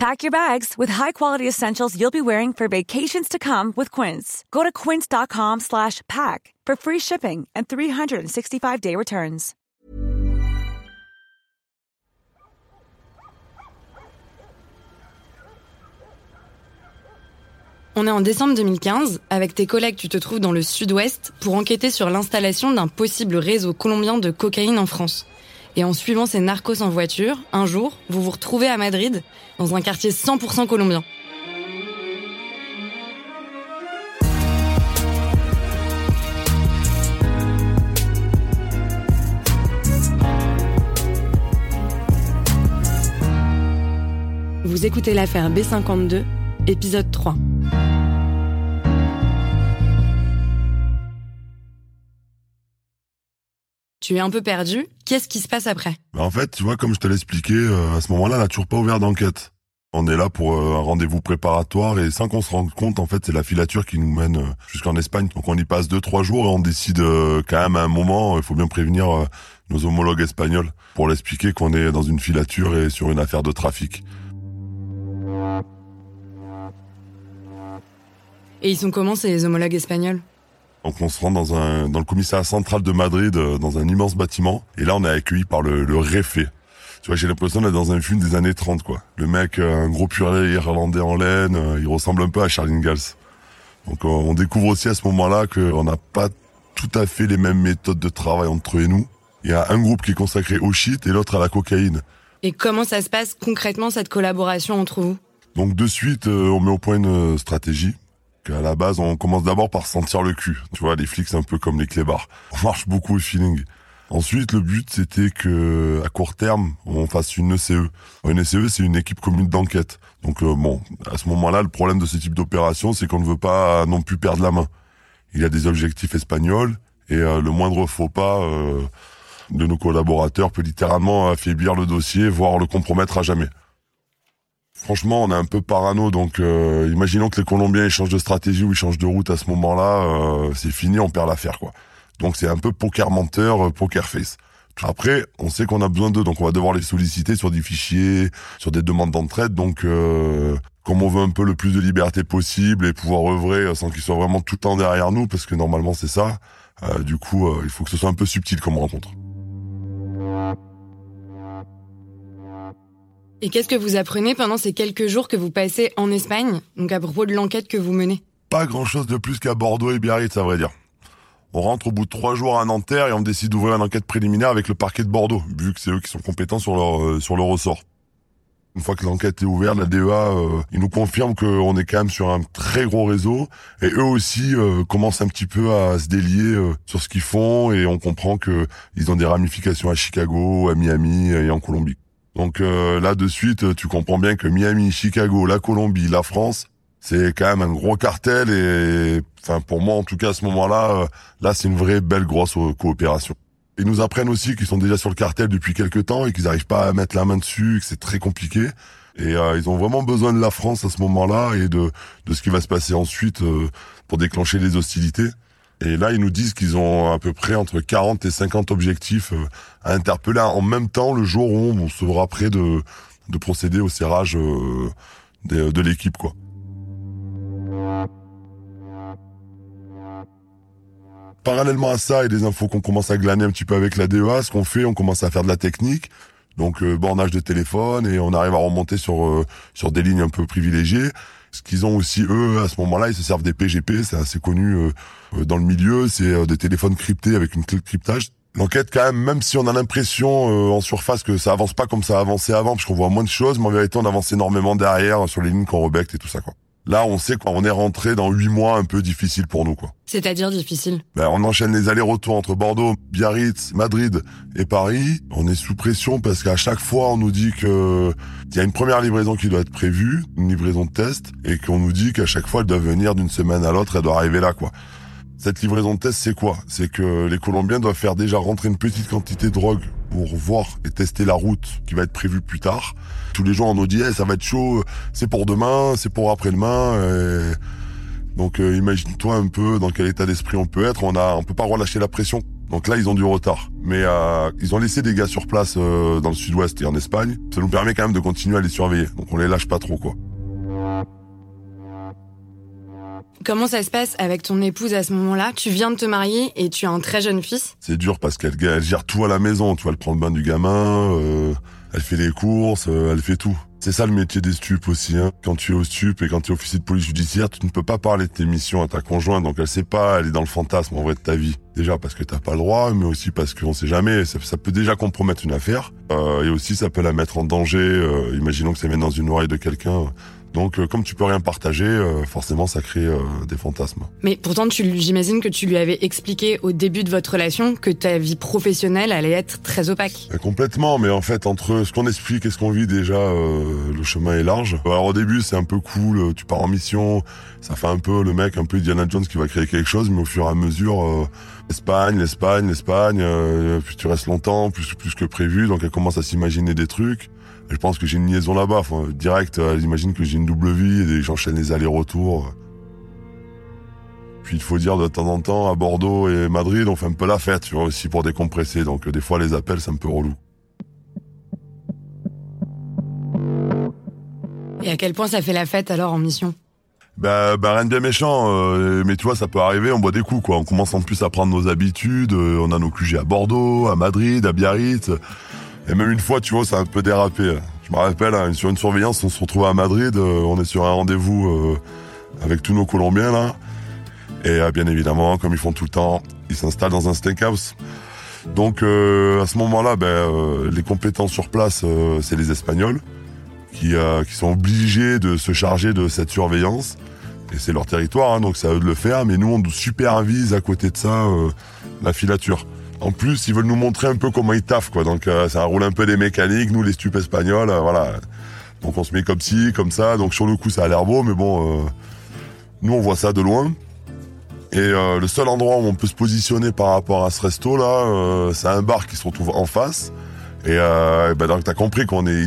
Pack your bags with high-quality essentials you'll be wearing for vacations to come with Quince. Go to quince.com slash pack for free shipping and 365-day returns. On est en décembre 2015. Avec tes collègues, tu te trouves dans le sud-ouest pour enquêter sur l'installation d'un possible réseau colombien de cocaïne en France. Et en suivant ces narcos en voiture, un jour, vous vous retrouvez à Madrid, dans un quartier 100% colombien. Vous écoutez l'affaire B52, épisode 3. Tu es un peu perdu. Qu'est-ce qui se passe après? Bah, En fait, tu vois, comme je te l'ai expliqué, euh, à ce moment-là, on n'a toujours pas ouvert d'enquête. On est là pour euh, un rendez-vous préparatoire et sans qu'on se rende compte, en fait, c'est la filature qui nous mène euh, jusqu'en Espagne. Donc on y passe deux, trois jours et on décide quand même à un moment, il faut bien prévenir nos homologues espagnols pour l'expliquer qu'on est dans une filature et sur une affaire de trafic. Et ils sont comment ces homologues espagnols? Donc on se rend dans un dans le commissariat central de Madrid, euh, dans un immense bâtiment, et là on est accueilli par le, le réfé. Tu vois, j'ai l'impression d'être dans un film des années 30, quoi. Le mec, euh, un gros purée irlandais en laine, euh, il ressemble un peu à Charlie Ingalls. Donc on découvre aussi à ce moment-là qu'on n'a pas tout à fait les mêmes méthodes de travail entre eux et nous. Il y a un groupe qui est consacré au shit et l'autre à la cocaïne. Et comment ça se passe concrètement cette collaboration entre vous? Donc de suite, on met au point une stratégie. À la base, on commence d'abord par sentir le cul. Tu vois, les flics, c'est un peu comme les clébards. On marche beaucoup au feeling. Ensuite, le but, c'était que, à court terme, on fasse une ECE. Une ECE, c'est une équipe commune d'enquête. Donc, euh, bon, à ce moment-là, le problème de ce type d'opération, c'est qu'on ne veut pas non plus perdre la main. Il y a des objectifs espagnols, et euh, le moindre faux pas euh, de nos collaborateurs peut littéralement affaiblir le dossier, voire le compromettre à jamais. Franchement, on est un peu parano, donc euh, imaginons que les Colombiens ils changent de stratégie ou ils changent de route à ce moment-là, euh, c'est fini, on perd l'affaire, quoi. Donc c'est un peu poker menteur, euh, poker face. Après, on sait qu'on a besoin d'eux, donc on va devoir les solliciter sur des fichiers, sur des demandes d'entraide. Donc, euh, comme on veut un peu le plus de liberté possible et pouvoir œuvrer euh, sans qu'ils soient vraiment tout le temps derrière nous, parce que normalement c'est ça, euh, du coup, euh, il faut que ce soit un peu subtil comme rencontre. Et qu'est-ce que vous apprenez pendant ces quelques jours que vous passez en Espagne, donc à propos de l'enquête que vous menez? Pas grand-chose de plus qu'à Bordeaux et Biarritz, à vrai dire. On rentre au bout de trois jours à Nanterre et on décide d'ouvrir une enquête préliminaire avec le parquet de Bordeaux, vu que c'est eux qui sont compétents sur leur euh, sur le ressort. Une fois que l'enquête est ouverte, la DEA, euh, ils nous confirment qu'on est quand même sur un très gros réseau. Et eux aussi euh, commencent un petit peu à se délier euh, sur ce qu'ils font et on comprend que ils ont des ramifications à Chicago, à Miami et en Colombie. Donc euh, là de suite, tu comprends bien que Miami, Chicago, la Colombie, la France, c'est quand même un gros cartel et enfin pour moi en tout cas à ce moment-là, euh, là c'est une vraie belle grosse euh, coopération. Ils nous apprennent aussi qu'ils sont déjà sur le cartel depuis quelques temps et qu'ils n'arrivent pas à mettre la main dessus, que c'est très compliqué. Et euh, ils ont vraiment besoin de la France à ce moment-là et de, de ce qui va se passer ensuite euh, pour déclencher les hostilités. Et là, ils nous disent qu'ils ont à peu près entre 40 et 50 objectifs euh, à interpeller en même temps le jour où on sera prêt de, de procéder au serrage euh, de, l'équipe, quoi. Parallèlement à ça et des infos qu'on commence à glaner un petit peu avec la DEA, ce qu'on fait, on commence à faire de la technique, donc euh, bornage de téléphone et on arrive à remonter sur sur des lignes un peu privilégiées. Ce qu'ils ont aussi eux à ce moment-là, ils se servent des PGP, c'est assez connu euh, euh, dans le milieu, c'est euh, des téléphones cryptés avec une clé de cryptage. L'enquête quand même, même si on a l'impression euh, en surface que ça avance pas comme ça avançait avant, parce qu'on voit moins de choses, mais en vérité on avance énormément derrière sur les lignes qu'on rebecte et tout ça quoi. Là, on sait qu'on est rentré dans huit mois un peu difficiles pour nous quoi. C'est-à-dire difficile. Ben, on enchaîne les allers-retours entre Bordeaux, Biarritz, Madrid et Paris. On est sous pression parce qu'à chaque fois, on nous dit que il y a une première livraison qui doit être prévue, une livraison de test, et qu'on nous dit qu'à chaque fois, elle doit venir d'une semaine à l'autre, elle doit arriver là, quoi. Cette livraison de test, c'est quoi? C'est que les Colombiens doivent faire déjà rentrer une petite quantité de drogue pour voir et tester la route qui va être prévue plus tard. Tous les gens en nous disent eh, ça va être chaud, c'est pour demain, c'est pour après-demain. Donc euh, imagine-toi un peu dans quel état d'esprit on peut être. On a, on peut pas relâcher la pression. Donc là, ils ont du retard. Mais euh, ils ont laissé des gars sur place euh, dans le sud-ouest et en Espagne. Ça nous permet quand même de continuer à les surveiller. Donc on les lâche pas trop, quoi. Comment ça se passe avec ton épouse à ce moment-là? Tu viens de te marier et tu as un très jeune fils C'est dur parce qu'elle gère tout à la maison. Tu vois, elle prend le bain du gamin, euh, elle fait les courses, euh, elle fait tout. C'est ça le métier des stupes aussi. Hein. Quand tu es au stup et quand tu es officier de police judiciaire, tu ne peux pas parler de tes missions à ta conjointe. Donc elle sait pas, elle est dans le fantasme en vrai de ta vie. Déjà parce que t'as pas le droit, mais aussi parce qu'on sait jamais. Ça, peut déjà compromettre une affaire. Euh, et aussi ça peut la mettre en danger. Euh, imaginons que ça vienne dans une oreille de quelqu'un. Donc, euh, comme tu peux rien partager, euh, forcément, ça crée euh, des fantasmes. Mais pourtant, j'imagine que tu lui avais expliqué au début de votre relation que ta vie professionnelle allait être très opaque. complètement, mais en fait, entre ce qu'on explique et ce qu'on vit, déjà, le chemin est large. Alors au début, c'est un peu cool, tu pars en mission, ça fait un peu le mec, un peu Indiana Jones qui va créer quelque chose, mais au fur et à mesure, l'Espagne, l'Espagne, l'Espagne, puis tu restes longtemps, plus, plus que prévu, donc elle commence à s'imaginer des trucs je pense que j'ai une liaison là-bas. Enfin, direct, elle euh, imagine que j'ai une double vie et j'enchaîne les allers-retours. Puis il faut dire de temps en temps, à Bordeaux et Madrid, on fait un peu la fête, tu vois, aussi pour décompresser. Donc des fois, les appels, c'est un peu relou. Et à quel point ça fait la fête alors en mission? Bah, bah rien de bien méchant, euh, mais tu vois, ça peut arriver, on boit des coups, quoi. On commence en plus à prendre nos habitudes, euh, on a nos QG à Bordeaux, à Madrid, à Biarritz. Et même une fois, tu vois, ça a un peu dérapé. Je me rappelle, hein, sur une surveillance, on se retrouve à Madrid, euh, on est sur un rendez-vous euh, avec tous nos Colombiens là. Et euh, bien évidemment, comme ils font tout le temps, ils s'installent dans un steakhouse. Donc à ce moment-là, ben, les compétents sur place, c'est les Espagnols qui, qui sont obligés de se charger de cette surveillance. Et c'est leur territoire, hein, donc c'est à eux de le faire. Mais nous, on supervise à côté de ça la filature. En plus, ils veulent nous montrer un peu comment ils taffent, quoi. Donc, euh, ça roule un peu des mécaniques, nous, les stupes espagnols, euh, voilà. Donc, on se met comme ci, comme ça. Donc, sur le coup, ça a l'air beau, mais bon, euh, nous, on voit ça de loin. Et le seul endroit où on peut se positionner par rapport à ce resto là, c'est un bar qui se retrouve en face. Et euh, bah donc t'as compris qu'on est,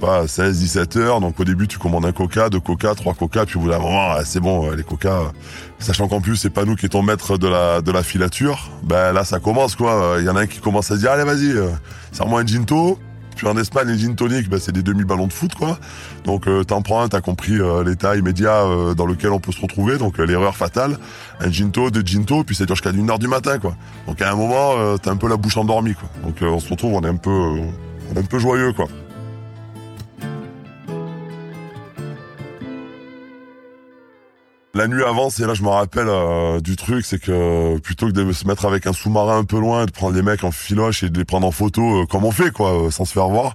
pas 16, 17 heures. Donc au début tu commandes un Coca, deux Coca, trois Coca, puis au bout d'un moment ah, c'est bon les Coca. Sachant qu'en plus c'est pas nous qui étions maîtres de la de la filature. Ben là ça commence quoi. Il y en a un qui commence à dire allez vas-y, euh, serre-moi un ginto. Puis en Espagne, les gin tonic, bah, c'est des demi-ballons de foot, quoi. Donc euh, t'en prends t'as compris euh, l'état immédiat euh, dans lequel on peut se retrouver. Donc l'erreur fatale, un ginto, deux ginto, puis ça dure jusqu'à une heure du matin, quoi. Donc à un moment, t'as un peu la bouche endormie, quoi. Donc on se retrouve, on est un peu, on est un peu joyeux, quoi. La nuit avant, c'est là je me rappelle euh, du truc, c'est que plutôt que de se mettre avec un sous-marin un peu loin, de prendre les mecs en filoche et de les prendre en photo euh, comme on fait quoi, euh, sans se faire voir,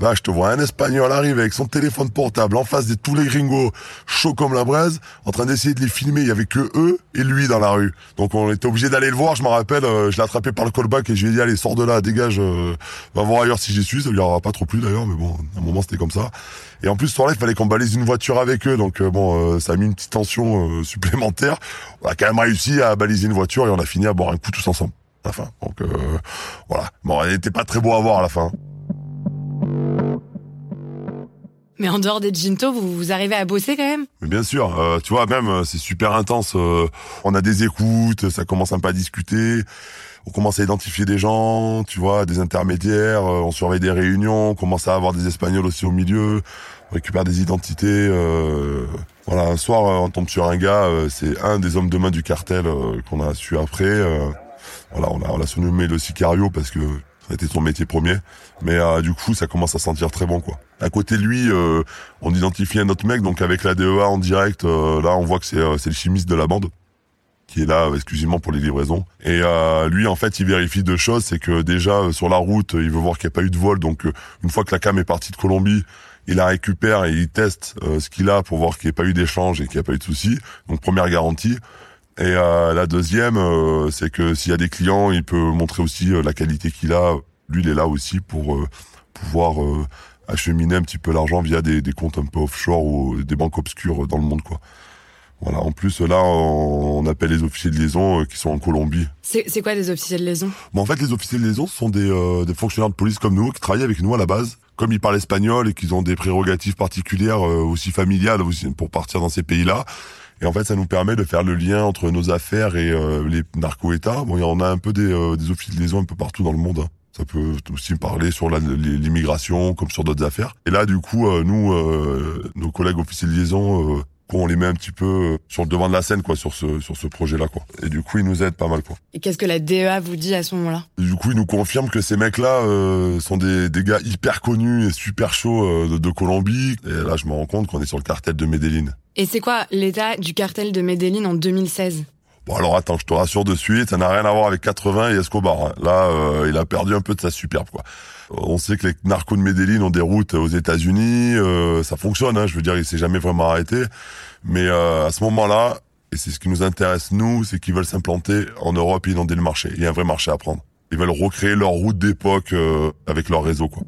Là, je te vois un Espagnol arriver avec son téléphone portable en face de tous les gringos, chaud comme la braise, en train d'essayer de les filmer. Il y avait que eux et lui dans la rue. Donc on était obligé d'aller le voir. Je me rappelle, je l'ai attrapé par le callback et je lui ai dit allez sors de là, dégage, va voir ailleurs si j'y suis. Ça lui aura pas trop plu d'ailleurs, mais bon, à un moment c'était comme ça. Et en plus, ce soir-là, il fallait qu'on balise une voiture avec eux. Donc, euh, bon, euh, ça a mis une petite tension euh, supplémentaire. On a quand même réussi à baliser une voiture et on a fini à boire un coup tous ensemble à la fin. Donc, voilà. Bon, elle n'était pas très beau à voir à la fin. Mais en dehors des Ginto, vous, vous arrivez à bosser quand même? Mais Bien sûr, tu vois, même c'est super intense. on a des écoutes, ça commence un peu à discuter on commence à identifier des gens, tu vois, des intermédiaires, euh, on surveille des réunions, on commence à avoir des Espagnols aussi au milieu, on récupère des identités. Euh, voilà, un soir, euh, on tombe sur un gars, c'est un des hommes de main du cartel qu'on a su après. voilà, on a, on a surnommé le sicario parce que ça a été son métier premier. Mais du coup, ça commence à sentir très bon, quoi. À côté de lui, on identifie un autre mec, donc avec la DEA en direct, là, on voit que c'est le chimiste de la bande qui est là exclusivement pour les livraisons. Et euh, lui, en fait, il vérifie deux choses. C'est que déjà, euh, sur la route, il veut voir qu'il n'y a pas eu de vol. Donc, euh, une fois que la cam est partie de Colombie, il la récupère et il teste ce qu'il a pour voir qu'il n'y a pas eu d'échange et qu'il n'y a pas eu de soucis. Donc, première garantie. Et la deuxième, c'est que s'il y a des clients, il peut montrer aussi la qualité qu'il a. Lui, il est là aussi pour pouvoir acheminer un petit peu l'argent via des, des comptes un peu offshore ou des banques obscures dans le monde, quoi. Voilà, en plus là, on appelle les officiers de liaison euh, qui sont en Colombie. C'est quoi des officiers de liaison? Bon, En fait, les officiers de liaison sont des, euh, des fonctionnaires de police comme nous qui travaillent avec nous à la base. Comme ils parlent espagnol et qu'ils ont des prérogatives particulières euh, aussi familiales aussi pour partir dans ces pays-là. Et en fait, ça nous permet de faire le lien entre nos affaires et les narco-États. Bon, on a un peu des, des officiers de liaison un peu partout dans le monde. Ça peut aussi parler sur l'immigration comme sur d'autres affaires. Et là, du coup, nous, nos collègues officiers de liaison on les met un petit peu euh, sur le devant de la scène quoi sur ce sur ce projet là quoi. Et du coup ils nous aident pas mal quoi. Et qu'est-ce que la DEA vous dit à ce moment-là? Du coup ils nous confirment que ces mecs là euh, sont des, des gars hyper connus et super chauds euh, de, de, Colombie. Et là je me rends compte qu'on est sur le cartel de Medellin et c'est quoi l'état du cartel de Medellin en 2016 Bon alors attends, je te rassure de suite, ça n'a rien à voir avec 80 et Escobar. Hein. Là, il a perdu un peu de sa superbe quoi. On sait que les narcos de Medellin ont des routes aux États-Unis, euh, ça fonctionne. Hein, je veux dire, il s'est jamais vraiment arrêté. Mais euh, à ce moment-là, et c'est ce qui nous intéresse nous, c'est qu'ils veulent s'implanter en Europe et inonder le marché. Il y a un vrai marché à prendre. Ils veulent recréer leur route d'époque euh, avec leur réseau, quoi.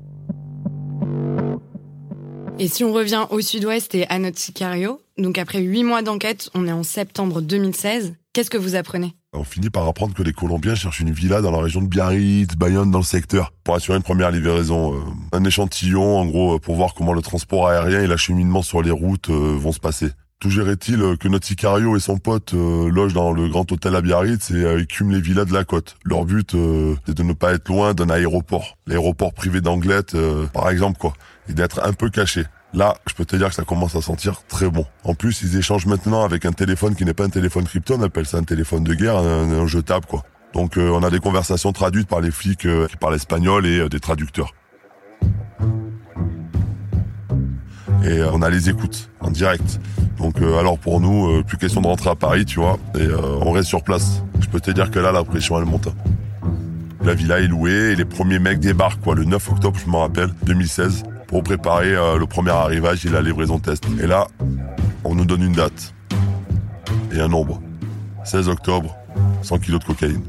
Et si on revient au sud-ouest et à notre Sicario, donc après huit mois d'enquête, on est en septembre 2016, qu'est-ce que vous apprenez on finit par apprendre que les Colombiens cherchent une villa dans la région de Biarritz, Bayonne, dans le secteur, pour assurer une première livraison. Euh, un échantillon, en gros, pour voir comment le transport aérien et l'acheminement sur les routes euh, vont se passer. Tout gérait-il que notre Sicario et son pote euh, logent dans le grand hôtel à Biarritz et écument les villas de la côte. Leur but, c'est de ne pas être loin d'un aéroport. L'aéroport privé d'Anglette, par exemple, quoi. Et d'être un peu caché. Là, je peux te dire que ça commence à sentir très bon. En plus, ils échangent maintenant avec un téléphone qui n'est pas un téléphone crypto, on appelle ça un téléphone de guerre, un, jetable quoi. Donc euh, on a des conversations traduites par les flics euh, qui parlent espagnol et euh, des traducteurs. Et on a les écoutes en direct. Donc alors pour nous, plus question de rentrer à Paris, tu vois, et on reste sur place. Je peux te dire que là, la pression elle monte. La villa est louée et les premiers mecs débarquent quoi, le 9 octobre, je me rappelle, 2016 pour préparer euh, le premier arrivage et la livraison test. Et là, on nous donne une date et un nombre. 16 octobre, 100 kilos de cocaïne.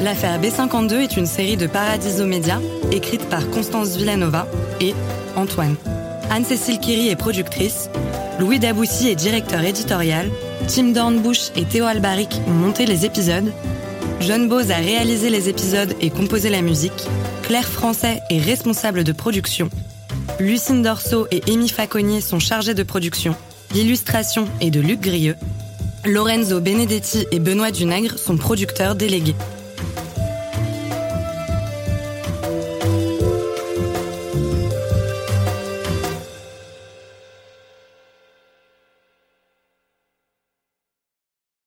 L'affaire B52 est une série de Paradiso Média écrite par Constance Villanova et Antoine. Anne-Cécile Kiri est productrice, Louis Daboussi est directeur éditorial Tim Dornbush et Théo Albaric ont monté les épisodes. John Bose a réalisé les épisodes et composé la musique. Claire Français est responsable de production. Lucine Dorso et Amy Faconnier sont chargés de production. L'illustration est de Luc Grieux. Lorenzo Benedetti et Benoît Dunègre sont producteurs délégués.